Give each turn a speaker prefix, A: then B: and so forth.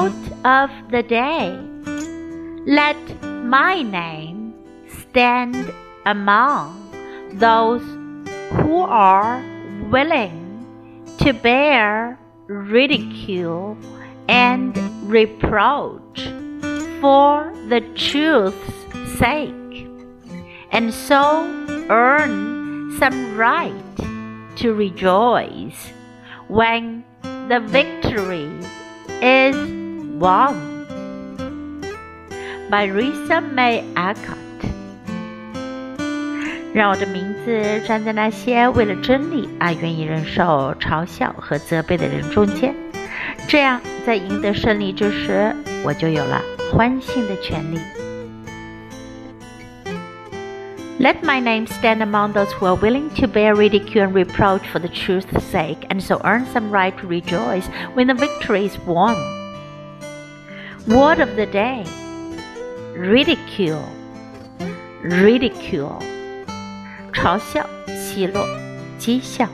A: Quote of the day. Let my name stand among those who are willing to bear ridicule and reproach for the truth's sake, and so earn some right to rejoice when the victory is Wow! by Louisa May Alcott。让我的名字站在那些为了真理而愿意忍受嘲笑和责备的人中间，这样在赢得胜利之时，我就有了欢欣的权利。Let my name stand among those who are willing to bear ridicule and reproach for the truth's sake, and so earn some right to rejoice when the victory is won. Word of the day ridicule, ridicule. 嘲笑、奚落、讥笑。